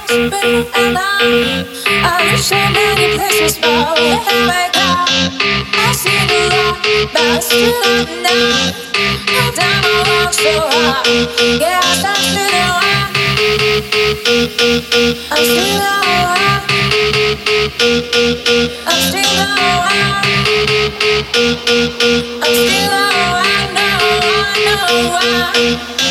I'm still alive. I'm still in know, I know why.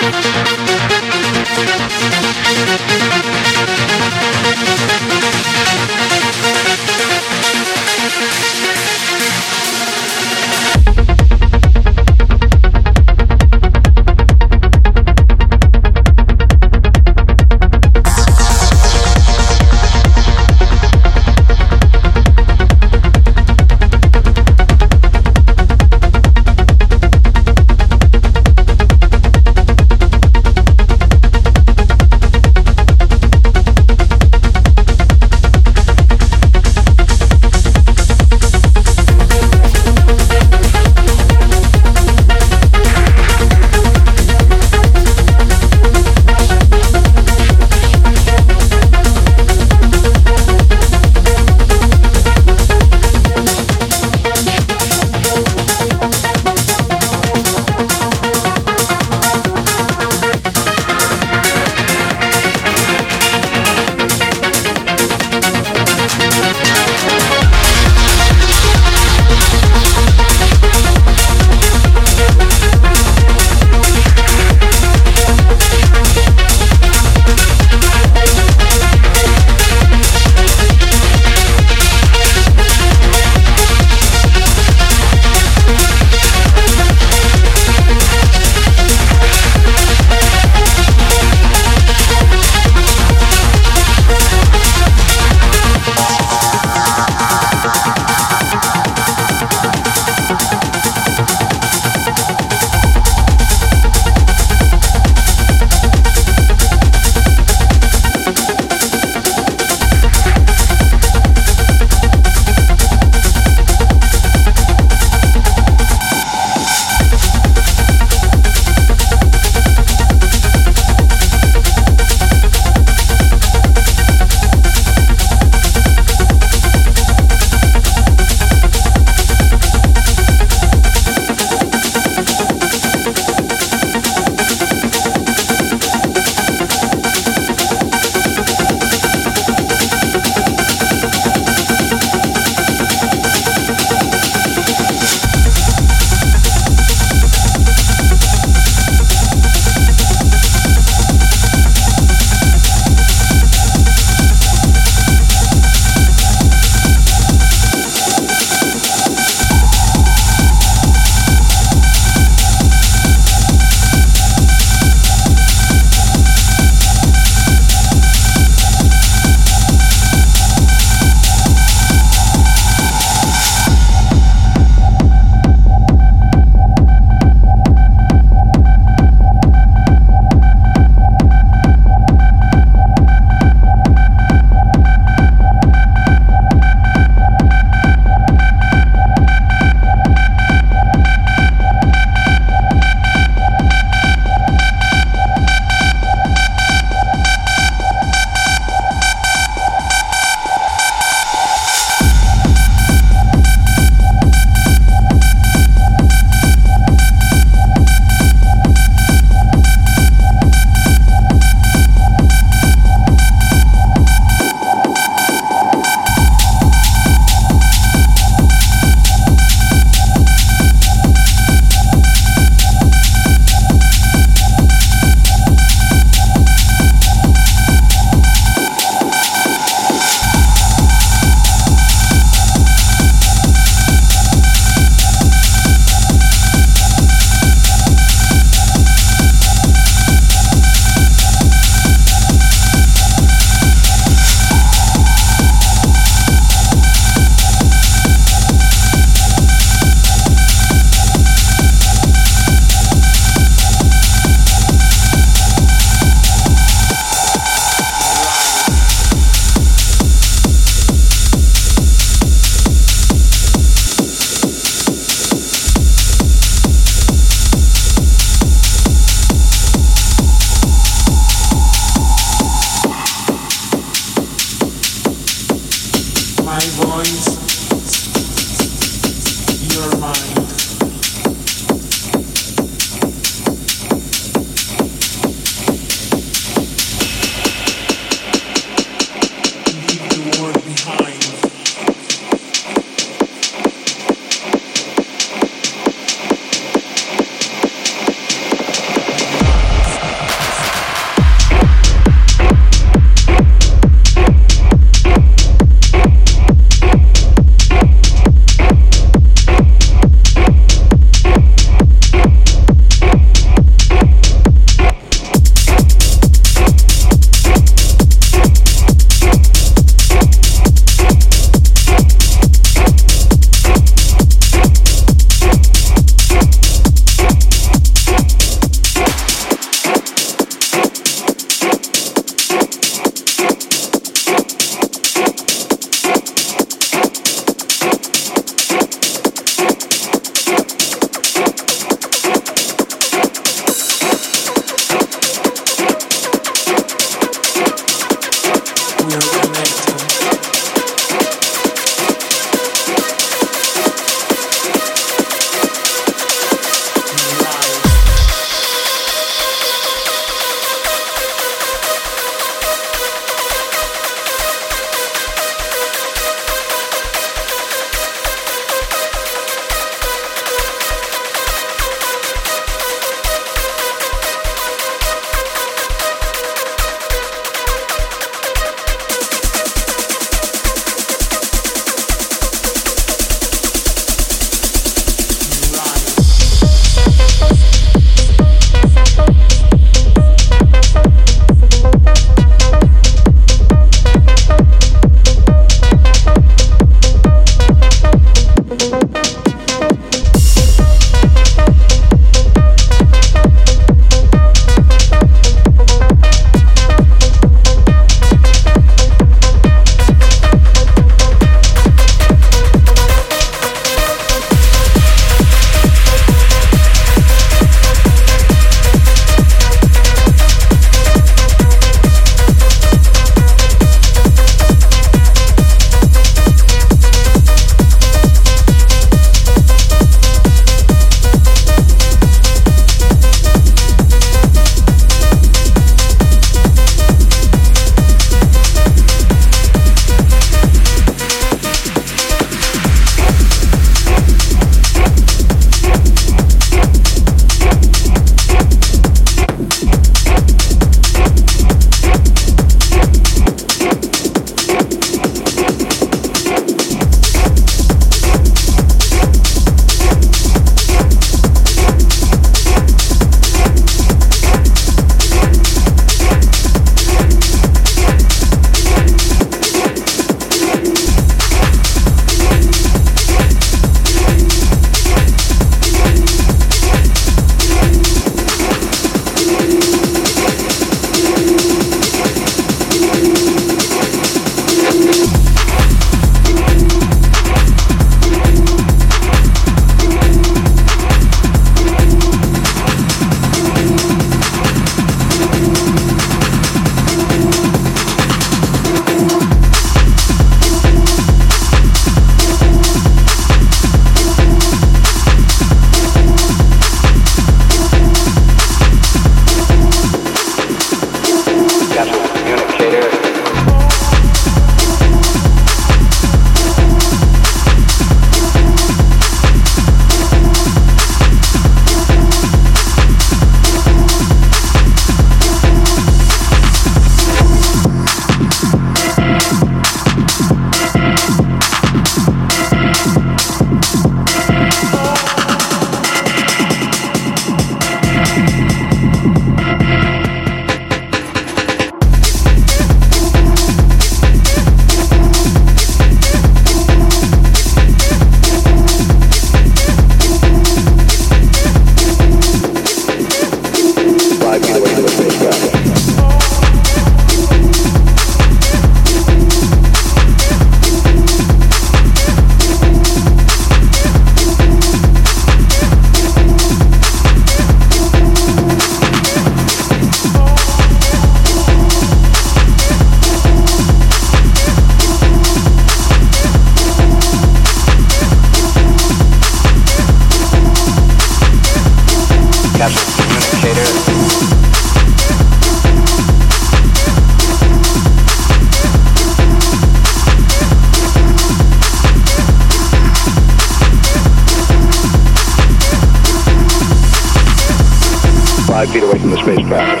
The spacecraft.